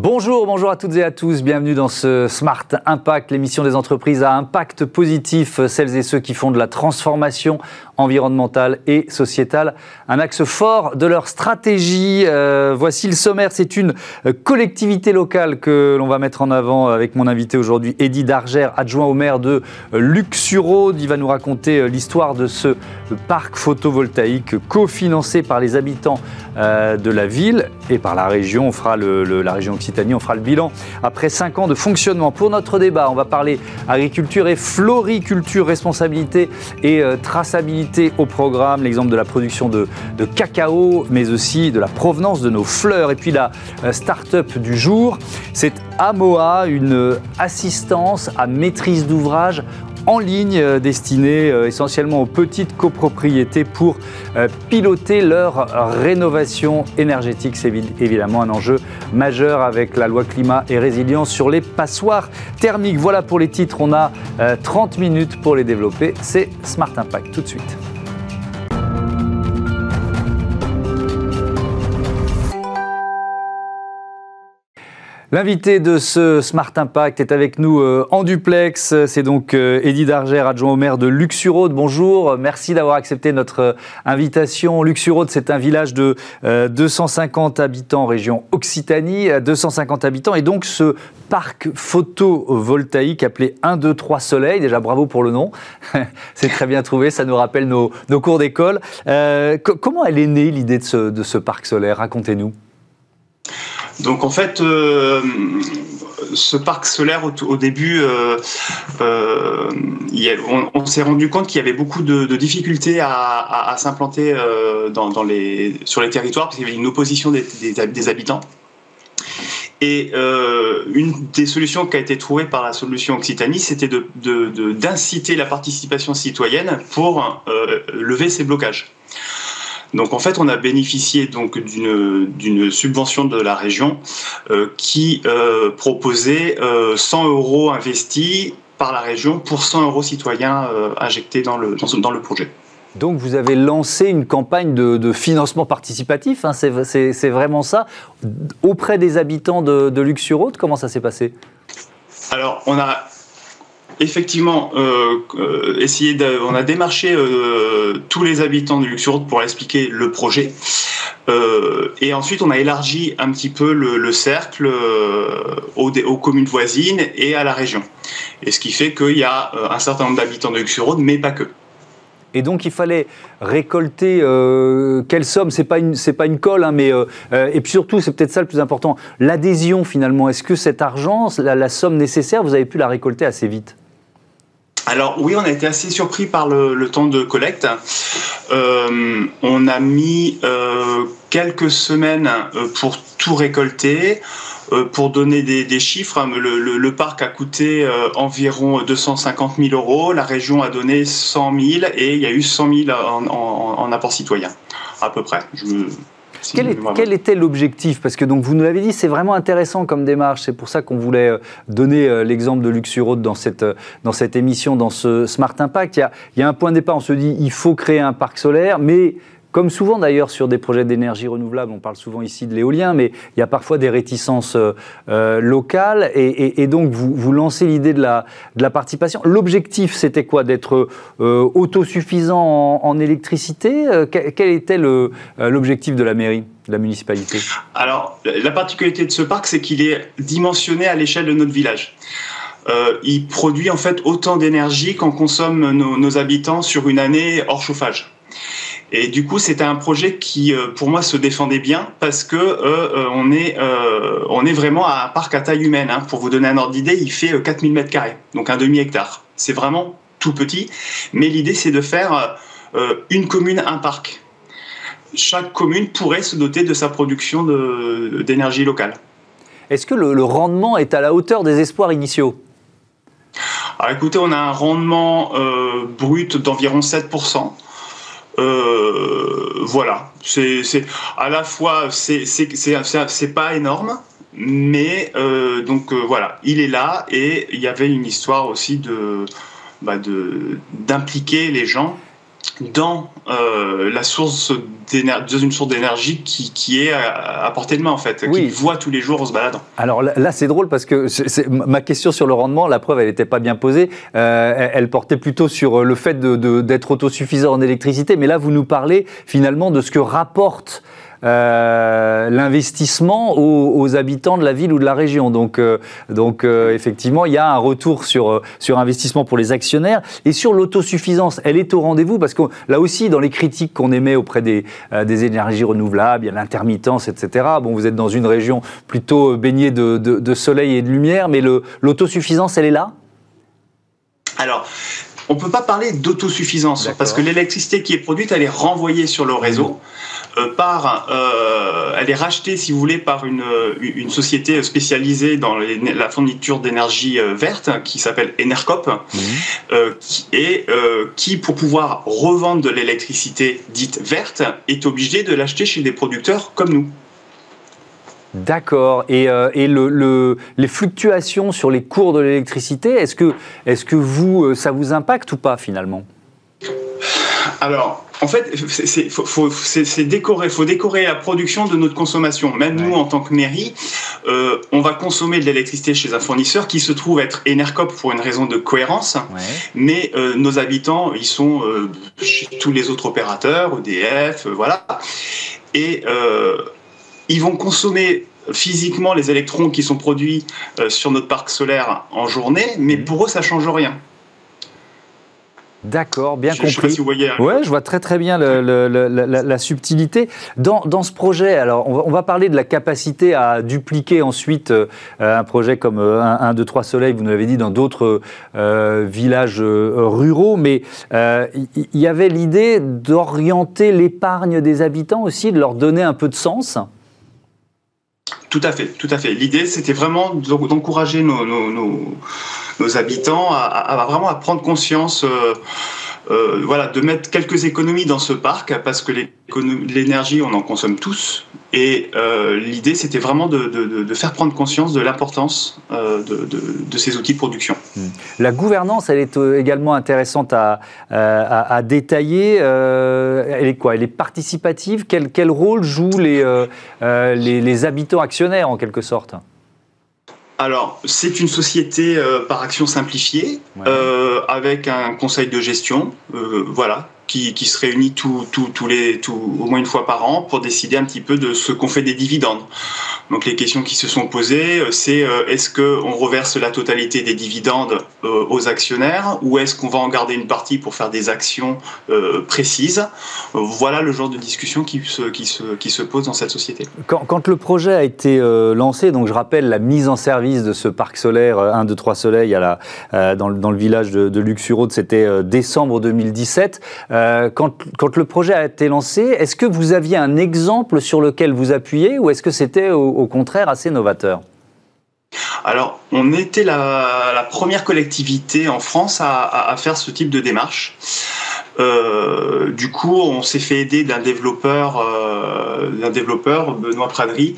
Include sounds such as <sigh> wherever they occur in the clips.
Bonjour, bonjour à toutes et à tous. Bienvenue dans ce Smart Impact, l'émission des entreprises à impact positif, celles et ceux qui font de la transformation environnementale et sociétale un axe fort de leur stratégie. Euh, voici le sommaire. C'est une collectivité locale que l'on va mettre en avant avec mon invité aujourd'hui, Eddy Dargère, adjoint au maire de Luxuraude. Il va nous raconter euh, l'histoire de ce parc photovoltaïque cofinancé par les habitants euh, de la ville et par la région. On fera la région Occitanie, on fera le bilan après cinq ans de fonctionnement. Pour notre débat, on va parler agriculture et floriculture, responsabilité et traçabilité au programme, l'exemple de la production de, cacao, mais aussi de la provenance de nos fleurs. Et puis la euh, start-up du jour, c'est Amoa, une assistance à maîtrise d'ouvrage en ligne euh, destinée euh, essentiellement aux petites copropriétés pour piloter leur rénovation énergétique. C'est évidemment un enjeu majeur avec la loi climat et résilience sur les passoires thermiques. Voilà pour les titres, on a 30 minutes pour les développer. C'est Smart Impact tout de suite. L'invité de ce Smart Impact est avec nous euh, en duplex. C'est donc euh, Eddy Dargère, adjoint au maire de Luxuraude. Bonjour, merci d'avoir accepté notre euh, invitation. Luxuraude, c'est un village de 250 habitants, région Occitanie, 250 habitants. Et donc ce parc photovoltaïque appelé 1, 2, 3 Soleil. Déjà, bravo pour le nom. <laughs> c'est très bien trouvé, ça nous rappelle nos, cours d'école. comment elle est née, l'idée de ce parc solaire? Racontez-nous. Donc en fait, euh, ce parc solaire au, début, euh, euh, on, s'est rendu compte qu'il y avait beaucoup de, difficultés à, s'implanter sur les territoires parce qu'il y avait une opposition des, habitants. Et une des solutions qui a été trouvée par la solution Occitanie, c'était d'inciter la participation citoyenne pour lever ces blocages. Donc en fait, on a bénéficié donc d'une subvention de la région euh, qui euh, proposait 100 euh, euros investis par la région pour 100 euros citoyens injectés dans le, dans, le projet. Donc vous avez lancé une campagne de, financement participatif, hein, c'est vraiment ça, auprès des habitants de, de Luxuraude, comment ça s'est passé? Alors on a effectivement, euh, euh on a démarché euh, tous les habitants de Luxembourg pour expliquer le projet. Et ensuite, on a élargi un petit peu le, cercle aux, communes voisines et à la région. Et ce qui fait qu'il y a un certain nombre d'habitants de Luxembourg, mais pas que. Et donc il fallait récolter quelle somme? C'est pas une c'est pas une colle, hein, mais et puis surtout c'est peut-être ça le plus important, l'adhésion finalement. Est-ce que cet argent, la, somme nécessaire, vous avez pu la récolter assez vite? Alors oui, on a été assez surpris par le, temps de collecte. Euh, on a mis euh, quelques semaines euh, pour tout récolter. pour donner des, chiffres, hein, le, parc a coûté environ 250 000 euros, la région a donné 100 000 et il y a eu 100 000 en, apport citoyen, à peu près. Quel, était l'objectif Parce que donc vous nous l'avez dit, c'est vraiment intéressant comme démarche. C'est pour ça qu'on voulait euh, donner euh, l'exemple de Luxurode dans cette, euh, dans cette émission, dans ce Smart Impact. Il y, a, il y a un point de départ, on se dit il faut créer un parc solaire, mais comme souvent d'ailleurs sur des projets d'énergie renouvelable, on parle souvent ici de l'éolien, mais il y a parfois des réticences euh, euh, locales. Et, donc, vous, lancez l'idée de la, de la participation. L'objectif, c'était quoi? D'être euh, autosuffisant en, électricité? Quel était l'objectif de la mairie de la municipalité? Alors, la particularité de ce parc, c'est qu'il est dimensionné à l'échelle de notre village. il produit en fait autant d'énergie qu'en consomment nos habitants sur une année hors chauffage. Et du coup, c'était un projet qui, euh, pour moi, se défendait bien parce que euh, euh, on est on est vraiment à un parc à taille humaine. Hein. Pour vous donner un ordre d'idée, il fait 4000 mètres carrés, donc un demi hectare. C'est vraiment tout petit, mais l'idée c'est de faire une commune, un parc. Chaque commune pourrait se doter de sa production d'énergie locale. Est-ce que le, le rendement est à la hauteur des espoirs initiaux? Alors écoutez, on a un rendement brut d'environ 7%. Euh, voilà, c'est à la fois c'est c'est pas énorme, mais euh, donc euh, voilà, il est là et il y avait une histoire aussi de bah, d'impliquer les gens dans la source dans une source d'énergie qui, qui, est à, portée de main en fait, oui. qu'il voit tous les jours en se baladant. Alors là, c'est drôle parce que ma question sur le rendement, la preuve, elle n'était pas bien posée. Euh, elle portait plutôt sur le fait d'être de, autosuffisant en électricité, mais là, vous nous parlez finalement de ce que rapporte euh, l'investissement aux, habitants de la ville ou de la région. Donc, euh, donc euh, effectivement, il y a un retour sur, sur investissement pour les actionnaires. Et sur l'autosuffisance, elle est au rendez-vous parce que là aussi, dans les critiques qu'on émet auprès des, des énergies renouvelables, il y a l'intermittence, etc. Bon, vous êtes dans une région plutôt baignée de, de, de soleil et de lumière, mais l'autosuffisance, elle est là? Alors, on ne peut pas parler d'autosuffisance parce que l'électricité qui est produite, elle est renvoyée sur le réseau. Euh, par, euh, elle est rachetée, si vous voulez, par une, une société spécialisée dans la fourniture d'énergie euh, verte qui s'appelle Enercop mmh. et qui, pour pouvoir revendre de l'électricité dite verte, est obligée de l'acheter chez des producteurs comme nous. D'accord. Et, et le, les fluctuations sur les cours de l'électricité, est-ce que, est -ce que vous, ça vous impacte ou pas finalement? Alors, en fait, c'est faut, décorer, faut décorer la production de notre consommation. Même nous, en tant que mairie, euh, on va consommer de l'électricité chez un fournisseur qui se trouve être Enercop pour une raison de cohérence, mais euh, nos habitants, ils sont euh, chez tous les autres opérateurs, EDF, voilà, et ils vont consommer physiquement les électrons qui sont produits sur notre parc solaire en journée, mais mmh. pour eux, ça change rien. D'accord, bien compris. Je sais si vous voyez. Ouais, je vois très très bien la, subtilité dans, dans, ce projet. Alors, on va, parler de la capacité à dupliquer ensuite euh, un projet comme 1, 2, 3 Soleil, vous nous l'avez dit, dans d'autres euh, villages euh, ruraux. Mais il y, avait l'idée d'orienter l'épargne des habitants aussi, de leur donner un peu de sens? Tout à fait, tout à fait. L'idée, c'était vraiment d'encourager nos, nos, nos, habitants à, vraiment à prendre conscience euh, euh, voilà, de mettre quelques économies dans ce parc parce que l'énergie, on en consomme tous. Et euh, l'idée, c'était vraiment de, faire prendre conscience de l'importance de, ces outils de production. Hmm. La gouvernance, elle est également intéressante à, détailler. elle est quoi? Elle est participative? Quel, quel, rôle jouent les, les habitants actionnaires en quelque sorte? Alors, c'est une société euh, par action simplifiée, euh, avec un conseil de gestion, euh, voilà, qui, se réunit tout, tout, tous les, tout, au moins une fois par an pour décider un petit peu de ce qu'on fait des dividendes. Donc les questions qui se sont posées, euh, c'est euh, est-ce qu'on reverse la totalité des dividendes euh, aux actionnaires ou est-ce qu'on va en garder une partie pour faire des actions précises? Voilà le genre de discussion qui se, qui, se, qui se pose dans cette société. Quand, le projet a été lancé, donc je rappelle la mise en service de ce parc solaire 1, 2, 3 Soleil à la, dans, dans, le village de, de Luxurode, c'était décembre 2017. Quand, quand, le projet a été lancé, est-ce que vous aviez un exemple sur lequel vous appuyez ou est-ce que c'était au, contraire assez novateur? Alors, on était la, première collectivité en France à, faire ce type de démarche. Euh, du coup, on s'est fait aider d'un développeur, euh, d'un développeur Benoît Pradery,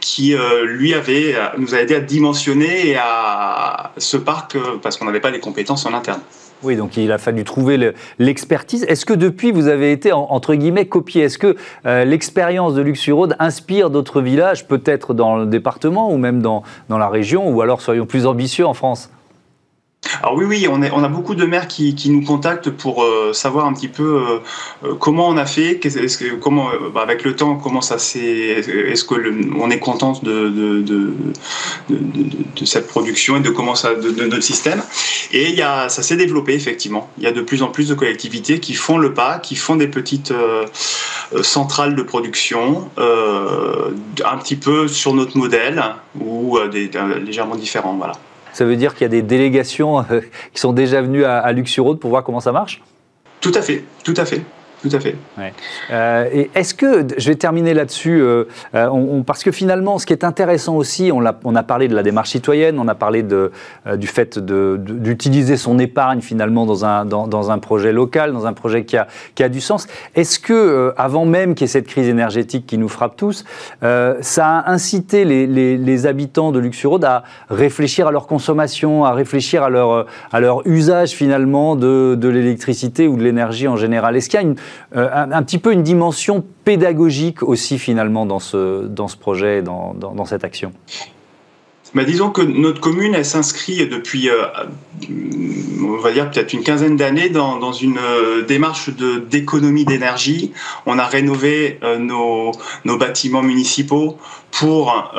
qui euh, lui avait nous a aidé à dimensionner à ce parc parce qu'on n'avait pas les compétences en interne. Oui, donc il a fallu trouver l'expertise. Est-ce que depuis, vous avez été, entre guillemets, copié? Est-ce que euh, l'expérience de Luxurode inspire d'autres villages, peut-être dans le département ou même dans, dans la région, ou alors soyons plus ambitieux en France? Alors oui, oui, on, a beaucoup de maires qui, nous contactent pour euh, savoir un petit peu euh, euh, comment on a fait, que, comment, bah, avec le temps, comment ça s'est, est-ce que on est content de cette production et de comment ça, de, notre système. Et il y a, ça s'est développé effectivement. Il y a de plus en plus de collectivités qui font le pas, qui font des petites centrales de production, un petit peu sur notre modèle ou légèrement différents, voilà. Ça veut dire qu'il y a des délégations euh, qui sont déjà venues à, à pour voir comment ça marche? Tout à fait, tout à fait. Tout à fait. Euh, et est-ce que, je vais terminer là-dessus, euh, euh, parce que finalement, ce qui est intéressant aussi, on a, on a parlé de la démarche citoyenne, on a parlé de, du fait d'utiliser son épargne finalement dans un, dans, un projet local, dans un projet qui a, qui a du sens. Est-ce que, avant même qu'il y ait cette crise énergétique qui nous frappe tous, ça a incité les, les, les habitants de Luxurode à réfléchir à leur consommation, à réfléchir à leur, à leur usage finalement de, de l'électricité ou de l'énergie en général? Est-ce qu'il y a une, euh, un, petit peu une dimension pédagogique aussi finalement dans ce, projet, dans, cette action bah, disons que notre commune, s'inscrit depuis, euh, on va dire peut-être une quinzaine d'années dans, une euh, démarche d'économie d'énergie. On a rénové nos, nos, bâtiments municipaux pour,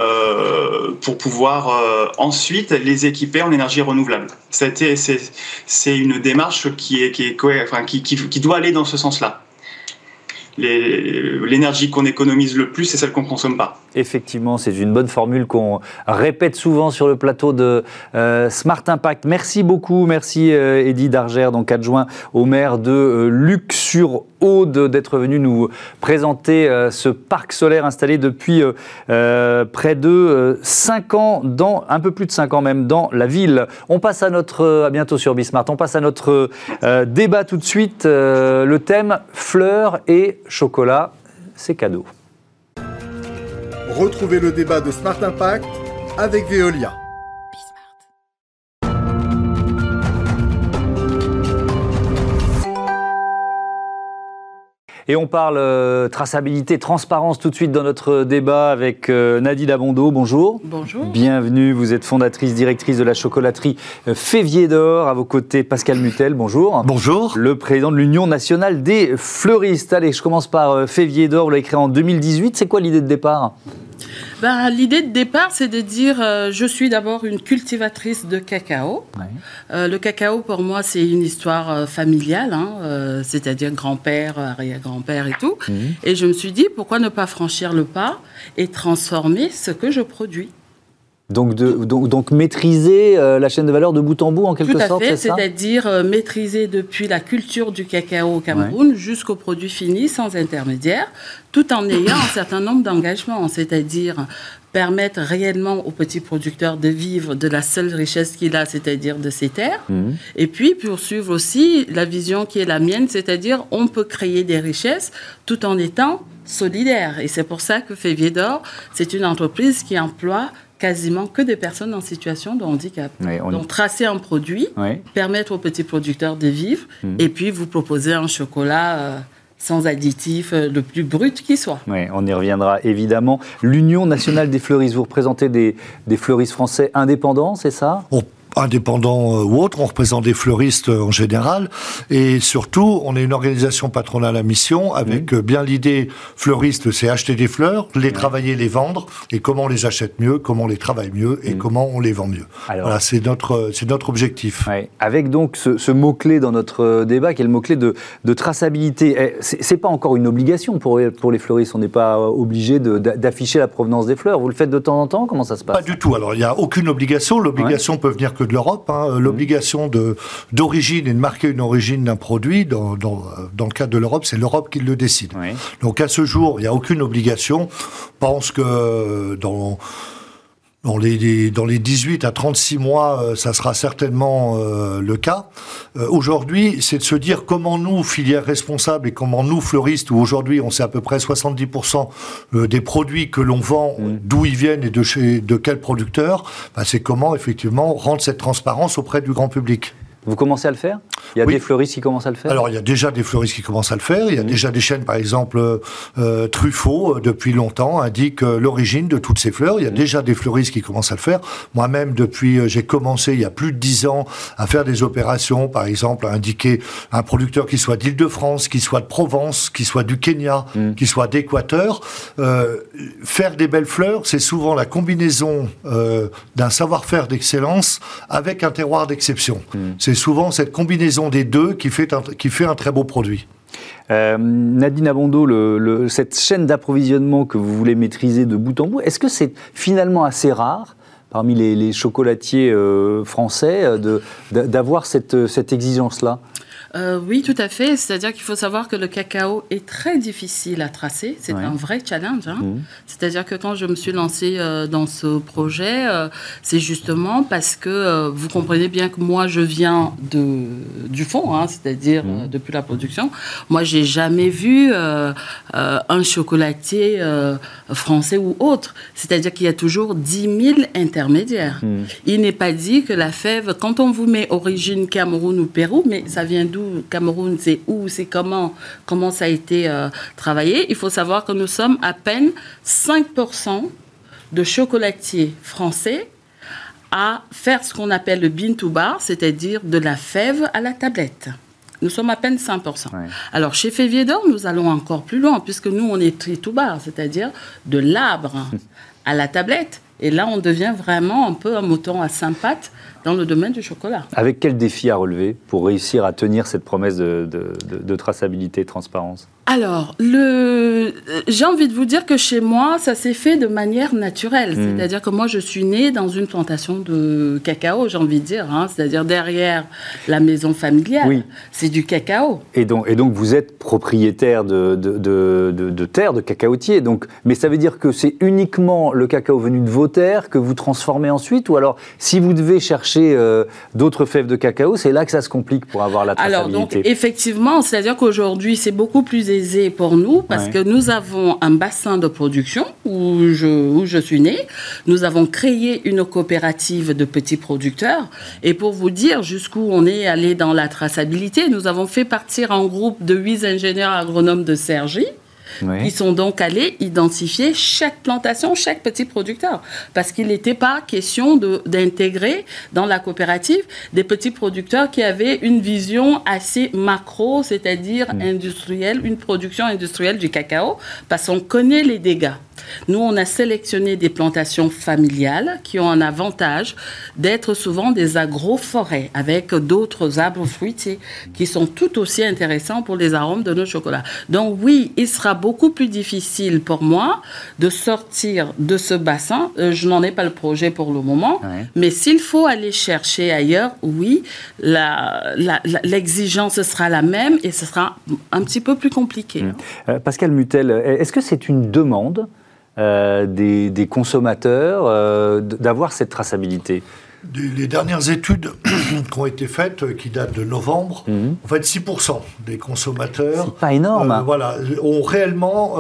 pour pouvoir ensuite les équiper en énergie renouvelable. C'est, une démarche qui doit aller dans ce sens-là l'énergie qu'on économise le plus, c'est celle qu'on ne consomme pas. Effectivement, c'est une bonne formule qu'on répète souvent sur le plateau de euh, Smart Impact. Merci beaucoup, merci euh, Eddy Dargère, donc adjoint au maire de euh, D'être venu nous présenter ce parc solaire installé depuis près de 5 ans, dans, un peu plus de 5 ans même, dans la ville. On passe à notre, à bientôt sur Bismart, on passe à notre débat tout de suite. le thème fleurs et chocolat, c'est cadeau. Retrouvez le débat de Smart Impact avec Veolia. Et on parle euh, traçabilité, transparence tout de suite dans notre débat avec euh, Nadine Abondo. Bonjour. Bonjour. Bienvenue. Vous êtes fondatrice, directrice de la chocolaterie euh, Févier d'Or. À vos côtés, Pascal Mutel. Bonjour. Bonjour. Le président de l'Union nationale des fleuristes. Allez, je commence par Févier d'Or. Vous l'avez créé en 2018. C'est quoi l'idée de départ? Ben, L'idée de départ, c'est de dire euh, je suis d'abord une cultivatrice de cacao. Euh, le cacao, pour moi, c'est une histoire euh, familiale, hein, c'est-à-dire grand-père, arrière-grand-père et tout. Mhm. Et je me suis dit pourquoi ne pas franchir le pas et transformer ce que je produis donc, de, donc, donc, maîtriser la chaîne de valeur de bout en bout en quelque sorte, c'est ça C'est-à-dire maîtriser depuis la culture du cacao au Cameroun jusqu'au produit fini sans intermédiaire, tout en ayant un certain nombre d'engagements, c'est-à-dire permettre réellement aux petits producteurs de vivre de la seule richesse qu'il a, c'est-à-dire de ses terres. Mhm. Et puis poursuivre aussi la vision qui est la mienne, c'est-à-dire on peut créer des richesses tout en étant solidaire. Et c'est pour ça que Févier d'Or, c'est une entreprise qui emploie quasiment que des personnes en situation de handicap. Donc tracer un produit, permettre aux petits producteurs de vivre, mhm. et puis vous proposer un chocolat. Euh, sans additif, euh, le plus brut qui soit. Oui, on y reviendra évidemment. L'Union nationale des fleuristes, vous représentez des, des fleuristes français indépendants, c'est ça? Indépendants euh, ou autres, on représente des fleuristes euh, en général, et surtout, on est une organisation patronale à mission avec euh, bien l'idée fleuriste, c'est acheter des fleurs, les travailler, les vendre, et comment on les achète mieux, comment on les travaille mieux, et comment on les vend mieux. voilà, c'est notre, c'est notre objectif. Avec donc ce, mot-clé dans notre débat, qui est le mot-clé de, de, traçabilité. Eh, c'est pas encore une obligation pour, pour les fleuristes, on n'est pas obligé d'afficher la provenance des fleurs. Vous le faites de temps en temps? Comment ça se passe? Pas du tout. Alors, il n'y a aucune obligation. L'obligation peut venir que de l'Europe, hein, mmh. l'obligation d'origine et de marquer une origine d'un produit, dans, dans, dans, le cadre de l'Europe, c'est l'Europe qui le décide. Donc à ce jour, il n'y a aucune obligation. Je pense que dans dans les, dans les 18 à 36 mois, euh, ça sera certainement euh, le cas. Euh, aujourd'hui, c'est de se dire comment nous, filières responsables, et comment nous, fleuristes, où aujourd'hui on sait à peu près 70% des produits que l'on vend, mmh. d'où ils viennent et de, chez, de quel producteur, bah, c'est comment effectivement rendre cette transparence auprès du grand public. Vous commencez à le faire? Il y a des fleuristes qui commencent à le faire? Alors, il y a déjà des fleuristes qui commencent à le faire. Il y a mmh. déjà des chaînes, par exemple, euh, Truffaut, euh, depuis longtemps, indique euh, l'origine de toutes ces fleurs. Il y a mmh. déjà des fleuristes qui commencent à le faire. Moi-même, depuis, euh, j'ai commencé il y a plus de dix ans à faire des opérations, par exemple, à indiquer un producteur qui soit d'Île-de-France, qui soit de Provence, qui soit du Kenya, mmh. qui soit d'Équateur. Faire des belles fleurs, c'est souvent la combinaison d'un savoir-faire d'excellence avec un terroir d'exception. C'est souvent cette combinaison des deux qui fait un, qui fait un très beau produit. Euh, Nadine Abondo, le, cette chaîne d'approvisionnement que vous voulez maîtriser de bout en bout, est-ce que c'est finalement assez rare parmi les, chocolatiers euh, français euh, d'avoir cette, cette exigence-là? Euh, Oui, tout à fait. C'est-à-dire qu'il faut savoir que le cacao est très difficile à tracer. C'est un vrai challenge. Hein. Mmh. C'est-à-dire que quand je me suis lancée euh, dans ce projet, euh, c'est justement parce que vous comprenez bien que moi, je viens de, du fond, hein, c'est-à-dire mmh. depuis la production. Moi, j'ai jamais vu un chocolatier français ou autre. C'est-à-dire qu'il y a toujours 10 000 intermédiaires. Mmh. Il n'est pas dit que la fève, quand on vous met origine Cameroun ou Pérou, mais ça vient d'où? Cameroun, c'est où, c'est comment, comment ça a été euh, travaillé. Il faut savoir que nous sommes à peine 5% de chocolatiers français à faire ce qu'on appelle le bean to bar, c'est-à-dire de la fève à la tablette. Nous sommes à peine 5%. Alors, chez Févier d'Or, nous allons encore plus loin, puisque nous, on est tri to bar, c'est-à-dire de l'arbre <laughs> à la tablette. Et là, on devient vraiment un peu un mouton à cinq pattes dans le domaine du chocolat. Avec quel défi à relever pour réussir à tenir cette promesse de, de traçabilité et de transparence? Alors, le... j'ai envie de vous dire que chez moi, ça s'est fait de manière naturelle. Hmm. C'est-à-dire que moi, je suis née dans une plantation de cacao, j'ai envie de dire. Hein. C'est-à-dire derrière la maison familiale, oui. c'est du cacao. Et donc, et donc, vous êtes propriétaire de, de, de, de terres, de cacaotiers. Donc, mais ça veut dire que c'est uniquement le cacao venu de vos terres que vous transformez ensuite? Ou alors, si vous devez chercher euh, d'autres fèves de cacao, c'est là que ça se complique pour avoir la traçabilité Alors, donc, effectivement, c'est-à-dire qu'aujourd'hui, c'est beaucoup plus pour nous parce que nous avons un bassin de production où je, où je suis née. Nous avons créé une coopérative de petits producteurs. Et pour vous dire jusqu'où on est allé dans la traçabilité, nous avons fait partir un groupe de huit ingénieurs agronomes de Sergi ils sont donc allés identifier chaque plantation, chaque petit producteur. Parce qu'il n'était pas question d'intégrer dans la coopérative des petits producteurs qui avaient une vision assez macro, c'est-à-dire mm. industrielle, une production industrielle du cacao, parce qu'on connaît les dégâts. Nous, on a sélectionné des plantations familiales qui ont un avantage d'être souvent des agroforêts avec d'autres arbres fruitiers qui sont tout aussi intéressants pour les arômes de nos chocolats. Donc oui, il sera beaucoup plus difficile pour moi de sortir de ce bassin. Euh, je n'en ai pas le projet pour le moment, mais s'il faut aller chercher ailleurs, oui, l'exigence sera la même et ce sera un petit peu plus compliqué. Mmh. Euh, Pascal Mutel, est-ce que c'est une demande euh, des, consommateurs euh, d'avoir cette traçabilité les dernières études <clears throat> qui ont été faites, euh, qui datent de novembre, mhm. en fait 6% des consommateurs, pas énorme, hein. voilà, ont réellement,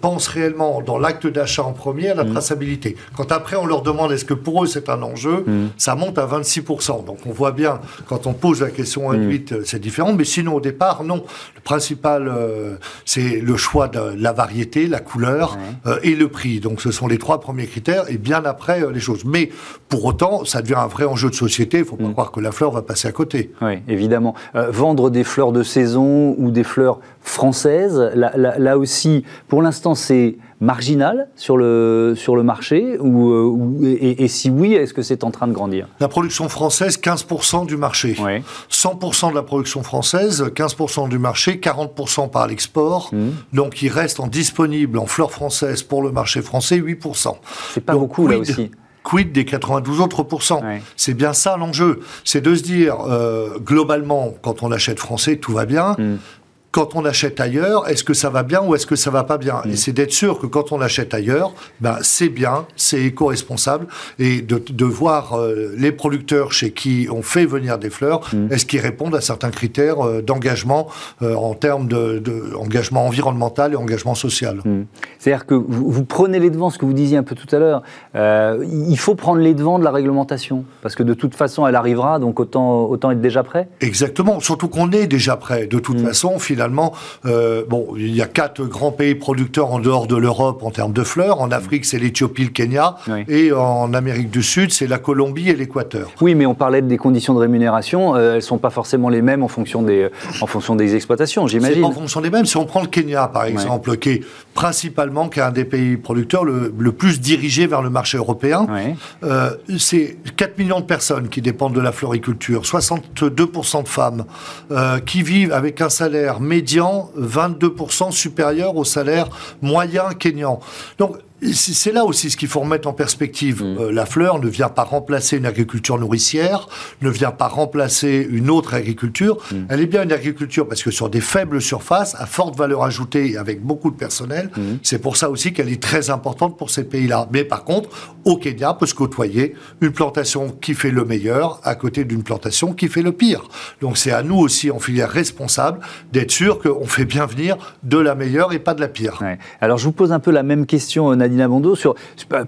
pensent réellement dans l'acte d'achat en premier à la mhm. traçabilité. Quand après on leur demande est-ce que pour eux c'est un enjeu, mhm. ça monte à 26%. Donc on voit bien quand on pose la question induite, c'est différent, mais sinon au départ non. Le principal, c'est le choix de la variété, la couleur et le prix. Donc ce sont les trois premiers critères et bien après les choses. Mais pour autant, ça devient un vrai enjeu de société. Il ne faut pas mm. croire que la fleur va passer à côté. Oui, évidemment. Euh, vendre des fleurs de saison ou des fleurs françaises, là, aussi, pour l'instant, c'est marginal sur le, sur le marché ou, euh, et, si oui, est-ce que c'est en train de grandir? La production française, 15% du marché. 100% de la production française, 15% du marché, 40% par l'export. Mm. Donc il reste en disponible en fleurs françaises pour le marché français 8%. C'est pas beaucoup là aussi <laughs> quid des 92 autres pourcents C'est bien ça l'enjeu. C'est de se dire, euh, globalement, quand on achète français, tout va bien. Mm quand on achète ailleurs, est-ce que ça va bien ou est-ce que ça va pas bien Et mm. c'est d'être sûr que quand on achète ailleurs, ben c'est bien, c'est éco-responsable, et de, de voir euh, les producteurs chez qui on fait venir des fleurs, mm. est-ce qu'ils répondent à certains critères euh, d'engagement euh, en termes d'engagement de, environnemental et engagement social? Mm. C'est-à-dire que vous, vous, prenez les devants, ce que vous disiez un peu tout à l'heure, il faut prendre les devants de la réglementation, parce que de toute façon elle arrivera, donc autant, autant être déjà prêt Exactement, surtout qu'on est déjà prêt. De toute façon, finalement, finalement, euh, bon, il y a quatre grands pays producteurs en dehors de l'Europe en termes de fleurs. En Afrique, c'est l'Éthiopie, le Kenya. Et en Amérique du Sud, c'est la Colombie et l'Équateur. Oui, mais on parlait des conditions de rémunération. Euh, elles ne sont pas forcément les mêmes en fonction des, en fonction des exploitations, j'imagine. En fonction des mêmes. Si on prend le Kenya, par exemple, qui est principalement qui est un des pays producteurs le, plus dirigé vers le marché européen, euh, c'est 4 millions de personnes qui dépendent de la floriculture, 62% de femmes qui vivent avec un salaire médian 22% supérieur au salaire moyen kényan. C'est là aussi ce qu'il faut remettre en perspective. Mm. Euh, la fleur ne vient pas remplacer une agriculture nourricière, ne vient pas remplacer une autre agriculture. Mm. Elle est bien une agriculture parce que sur des faibles surfaces, à forte valeur ajoutée et avec beaucoup de personnel, mm. c'est pour ça aussi qu'elle est très importante pour ces pays-là. Mais par contre, au Kenya peut se côtoyer une plantation qui fait le meilleur à côté d'une plantation qui fait le pire. Donc c'est à nous aussi, en filière responsable, d'être sûr qu'on fait bien venir de la meilleure et pas de la pire. Alors je vous pose un peu la même question, Nadine sur,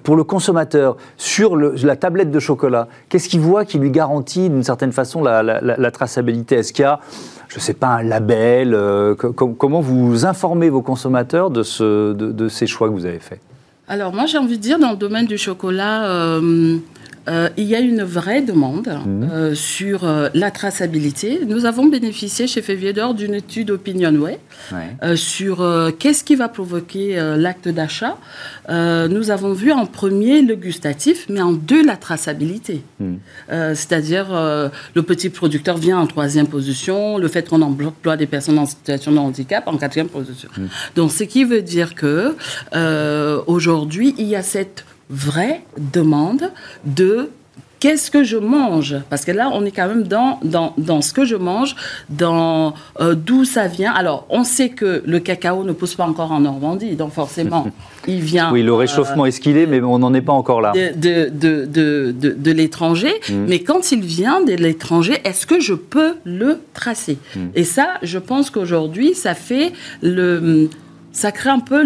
pour le consommateur, sur la tablette de chocolat, qu'est-ce qu'il voit qui lui garantit d'une certaine façon la, traçabilité? Est-ce qu'il y a je ne sais pas, un label euh, Comment vous informez vos consommateurs de, ces choix que vous avez faits? Alors moi j'ai envie de dire, dans le domaine du chocolat, euh, euh, il y a une vraie demande mhm. euh, sur euh, la traçabilité. Nous avons bénéficié chez Févier d'Or d'une étude Opinionway sur qu'est-ce qui va provoquer l'acte d'achat. nous avons vu en premier le gustatif, mais en deux la traçabilité. Mhm. C'est-à-dire le petit producteur vient en troisième position, le fait qu'on emploie des personnes en situation de handicap en quatrième position. Mhm. Donc ce qui veut dire que aujourd'hui il y a cette vraie demande de qu'est-ce que je mange Parce que là, on est quand même dans, dans, dans ce que je mange, dans euh, d'où ça vient. Alors, on sait que le cacao ne pousse pas encore en Normandie, donc forcément, <laughs> il vient... Oui, le réchauffement est ce qu'il est, mais on n'en est pas encore là. De, de, de, de l'étranger. Mm. Mais quand il vient de l'étranger, est-ce que je peux le tracer? Mm. Et ça, je pense qu'aujourd'hui, ça fait le... Ça crée un peu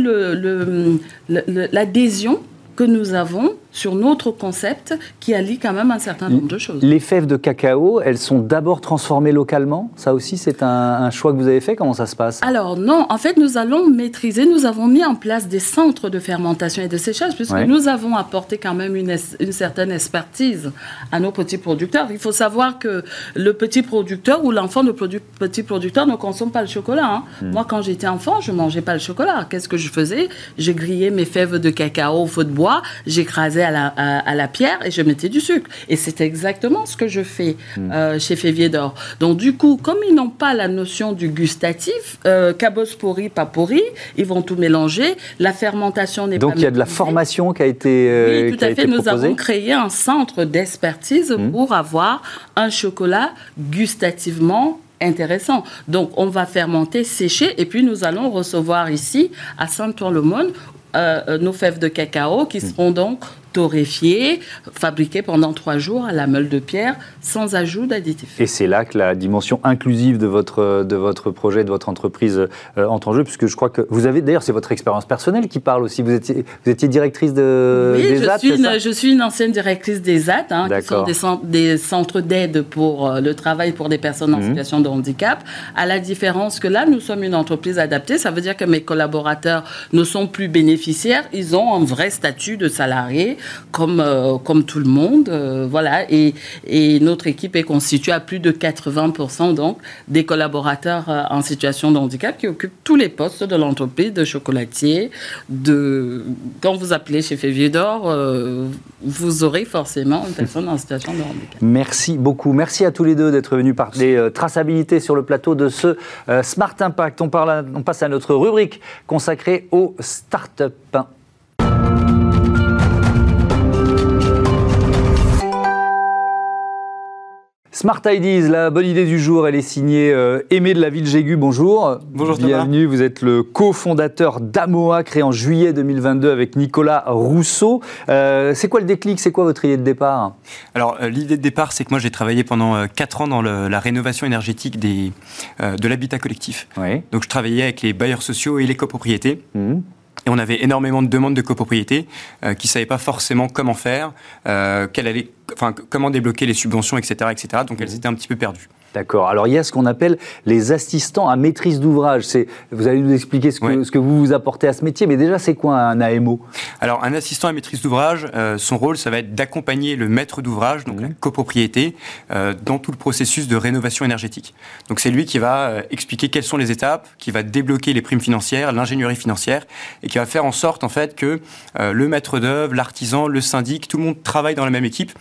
l'adhésion le, le, que nous avons sur notre concept qui allie quand même un certain nombre de choses. Les fèves de cacao, elles sont d'abord transformées localement? Ça aussi, c'est un, choix que vous avez fait? Comment ça se passe? Alors non, en fait, nous allons maîtriser, nous avons mis en place des centres de fermentation et de séchage, puisque nous avons apporté quand même une, une, certaine expertise à nos petits producteurs. Il faut savoir que le petit producteur ou l'enfant de petit producteur ne consomme pas le chocolat. Hein. Hmm. Moi, quand j'étais enfant, je mangeais pas le chocolat. Qu'est-ce que je faisais? J'ai grillé mes fèves de cacao au feu de bois, j'écrasais à la, à, la, pierre et je mettais du sucre. Et c'est exactement ce que je fais hmm. euh, chez Févier d'Or. Donc, du coup, comme ils n'ont pas la notion du gustatif, euh, cabos pourri, pas pourri, ils vont tout mélanger. La fermentation n'est pas. Donc, il y a de la formation qui a été. Euh, oui, tout à fait. Nous avons créé un centre d'expertise hmm. pour avoir un chocolat gustativement intéressant. Donc, on va fermenter, sécher, et puis nous allons recevoir ici, à Saint-Ouen-le-Monde, euh, nos fèves de cacao qui seront donc torréfié, fabriqué pendant trois jours à la meule de pierre, sans ajout d'additifs. Et c'est là que la dimension inclusive de votre, de votre projet, de votre entreprise euh, entre en jeu, puisque je crois que vous avez, d'ailleurs, c'est votre expérience personnelle qui parle aussi. Vous étiez, vous étiez directrice de, oui, des je suis une, je suis une ancienne directrice des AT, hein, qui sont des, centres, des centres d'aide pour euh, le travail pour des personnes en mhm. situation de handicap. À la différence que là, nous sommes une entreprise adaptée, ça veut dire que mes collaborateurs ne sont plus bénéficiaires, ils ont un vrai statut de salarié comme, euh, comme tout le monde. Euh, voilà. Et, et, notre équipe est constituée à plus de 80% donc, des collaborateurs euh, en situation de handicap qui occupent tous les postes de l'entreprise, de chocolatier, de... Quand vous appelez chez Févier d'Or, vous aurez forcément une personne en situation de handicap. Merci beaucoup. Merci à tous les deux d'être venus parler traçabilité sur le plateau de ce Smart Impact. On, passe à notre rubrique consacrée aux start-up. Smart Ideas, la bonne idée du jour, elle est signée euh, Aimé de la Ville Jégu. Bonjour. Bonjour Bienvenue, vous êtes le cofondateur d'Amoa, créé en juillet 2022 avec Nicolas Rousseau. Euh, c'est quoi le déclic C'est quoi votre idée de départ? Alors, euh, l'idée de départ, c'est que moi j'ai travaillé pendant 4 ans dans la rénovation énergétique des, de l'habitat collectif. Donc, je travaillais avec les bailleurs sociaux et les copropriétés. Mmh. Et on avait énormément de demandes de copropriété euh, qui ne savaient pas forcément comment faire, euh, allait, enfin, comment débloquer les subventions, etc. etc. donc elles mmh. étaient un petit peu perdues. D'accord. Alors il y a ce qu'on appelle les assistants à maîtrise d'ouvrage. C'est, vous allez nous expliquer ce que, ce que vous vous apportez à ce métier, mais déjà c'est quoi un AMO Alors un assistant à maîtrise d'ouvrage, euh, son rôle ça va être d'accompagner le maître d'ouvrage, donc mmh. la copropriété, euh, dans tout le processus de rénovation énergétique. Donc c'est lui qui va euh, expliquer quelles sont les étapes, qui va débloquer les primes financières, l'ingénierie financière, et qui va faire en sorte en fait que le maître d'œuvre, l'artisan, le syndic, tout le monde travaille dans la même équipe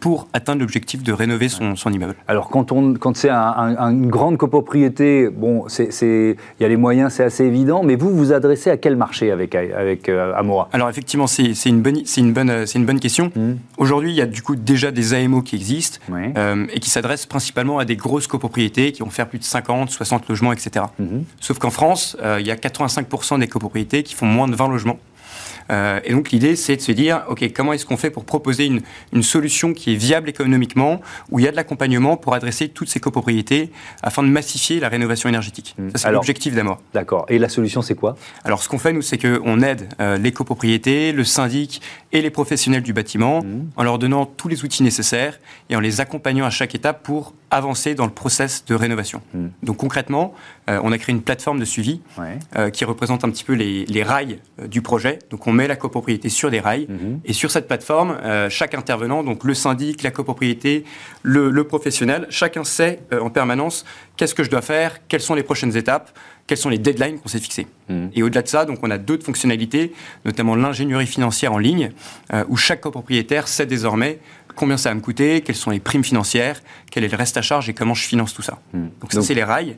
pour atteindre l'objectif de rénover son, immeuble. Alors quand, on, quand c'est une grande copropriété, bon, il y a les moyens, c'est assez évident, mais vous vous adressez à quel marché avec, avec euh, Amora? Alors effectivement, c'est une, bonne, une, bonne, une bonne question. Mmh. Aujourd'hui, il y a du coup déjà des AMO qui existent euh, et qui s'adressent principalement à des grosses copropriétés qui vont faire plus de 50, 60 logements, etc. Mmh. Sauf qu'en France, euh, il y a 85% des copropriétés qui font moins de 20 logements. Euh, et donc l'idée, c'est de se dire, OK, comment est-ce qu'on fait pour proposer une, une, solution qui est viable économiquement, où il y a de l'accompagnement pour adresser toutes ces copropriétés afin de massifier la rénovation énergétique. Mmh. Ça, c'est l'objectif d'Amor. D'accord. Et la solution, c'est quoi? Alors, ce qu'on fait, nous, c'est qu'on aide euh, les copropriétés, le syndic et les professionnels du bâtiment mmh. en leur donnant tous les outils nécessaires et en les accompagnant à chaque étape pour avancer dans le process de rénovation. Mmh. Donc concrètement, euh, on a créé une plateforme de suivi qui représente un petit peu les, les rails du projet. Donc on met la copropriété sur des rails. Mhm. Et sur cette plateforme, euh, chaque intervenant, donc le syndic, la copropriété, le, professionnel, chacun sait euh, en permanence qu'est-ce que je dois faire, quelles sont les prochaines étapes, quelles sont les deadlines qu'on s'est fixées. Mhm. Et au-delà de ça, donc on a d'autres fonctionnalités, notamment l'ingénierie financière en ligne, euh, où chaque copropriétaire sait désormais combien ça va me coûter, quelles sont les primes financières, quel est le reste à charge et comment je finance tout ça. Mhm. Donc ça, c'est les rails.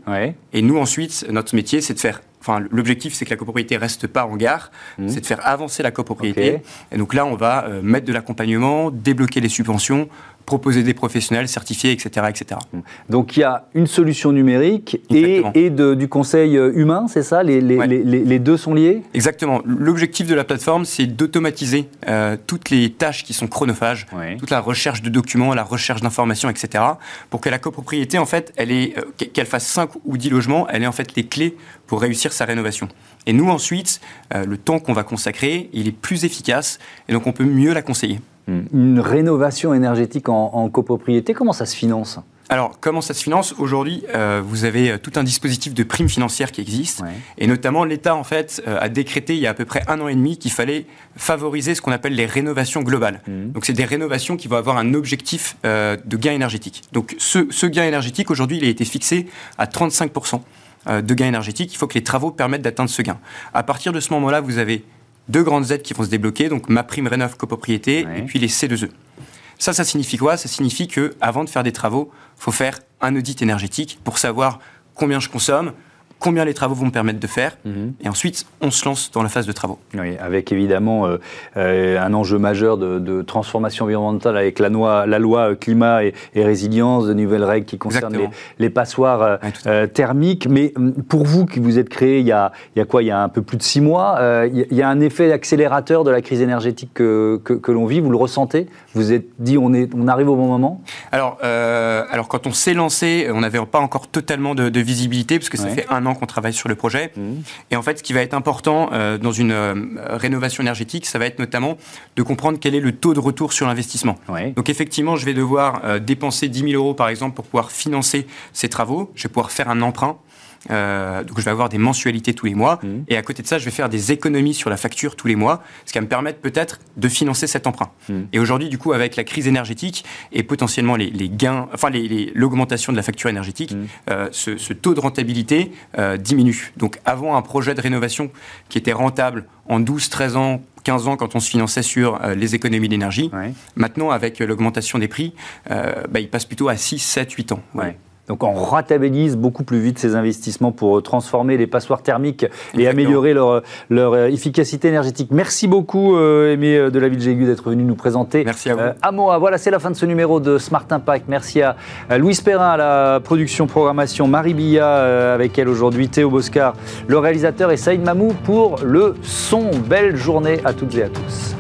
Et nous, ensuite, notre métier, c'est de faire Enfin, l'objectif, c'est que la copropriété reste pas en gare, mmh. c'est de faire avancer la copropriété. Et donc là, on va euh, mettre de l'accompagnement, débloquer les subventions, proposer des professionnels certifiés, etc. etc. Donc il y a une solution numérique et, et de, du conseil euh, humain, c'est ça? Les, les, les, deux sont liés? Exactement. L'objectif de la plateforme, c'est d'automatiser euh, toutes les tâches qui sont chronophages, toute la recherche de documents, la recherche d'informations, etc. pour que la copropriété, en fait, elle est, qu'elle fasse 5 ou 10 logements, elle ait en fait les clés pour réussir sa rénovation. Et nous, ensuite, euh, le temps qu'on va consacrer, il est plus efficace et donc on peut mieux la conseiller. Hmm. Une rénovation énergétique en, copropriété, comment ça se finance? Alors, comment ça se finance? Aujourd'hui, euh, vous avez euh, tout un dispositif de primes financières qui existe. Et notamment, l'État, en fait, a décrété il y a à peu près un an et demi qu'il fallait favoriser ce qu'on appelle les rénovations globales. Hmm. Donc, c'est des rénovations qui vont avoir un objectif de gain énergétique. Donc, ce, ce gain énergétique, aujourd'hui, il a été fixé à 35 euh, de gains énergétiques, il faut que les travaux permettent d'atteindre ce gain. À partir de ce moment-là, vous avez deux grandes aides qui vont se débloquer, donc ma prime rénov copropriété et puis les C2E. Ça, ça signifie quoi? Ça signifie que avant de faire des travaux, il faut faire un audit énergétique pour savoir combien je consomme, combien les travaux vont me permettre de faire, mhm. et ensuite on se lance dans la phase de travaux. Oui, avec évidemment euh, euh, un enjeu majeur de, transformation environnementale avec la, loi, la loi climat et, résilience, de nouvelles règles qui concernent les, passoires euh, thermiques. Mais hum, pour vous qui vous êtes créé il y a, il y a quoi? Il y a un peu plus de six mois, il y a un effet accélérateur de la crise énergétique que, que, l'on vit, vous le ressentez? Vous vous êtes dit on, est, on arrive au bon moment? Alors, alors quand on s'est lancé, on n'avait pas encore totalement de, visibilité, parce que ça fait un an qu'on travaille sur le projet. Mmh. Et en fait, ce qui va être important euh, dans une euh, rénovation énergétique, ça va être notamment de comprendre quel est le taux de retour sur l'investissement. Donc effectivement, je vais devoir euh, dépenser 10 000 euros, par exemple, pour pouvoir financer ces travaux. Je vais pouvoir faire un emprunt. Euh, donc je vais avoir des mensualités tous les mois. Mmh. Et à côté de ça, je vais faire des économies sur la facture tous les mois, ce qui va me permettre peut-être de financer cet emprunt. Mmh. Et aujourd'hui, du coup, avec la crise énergétique et potentiellement les, gains, enfin l'augmentation de la facture énergétique, mmh. euh, ce, taux de rentabilité euh, diminue. Donc avant un projet de rénovation qui était rentable en 12, 13 ans, 15 ans quand on se finançait sur les économies d'énergie. Maintenant, avec l'augmentation des prix, bah, il passe plutôt à 6, 7, 8 ans. Donc on rentabilise beaucoup plus vite ces investissements pour transformer les passoires thermiques et améliorer leur, leur euh, efficacité énergétique. Merci beaucoup euh, Aimé euh, de la Ville Jégu d'être venu nous présenter. Merci à vous. Amoa, voilà c'est la fin de ce numéro de Smart Impact. Merci à, Louis Perrin à la production programmation, Marie Billa avec elle aujourd'hui, Théo Boscar le réalisateur et Saïd Mamou pour le son. Belle journée à toutes et à tous.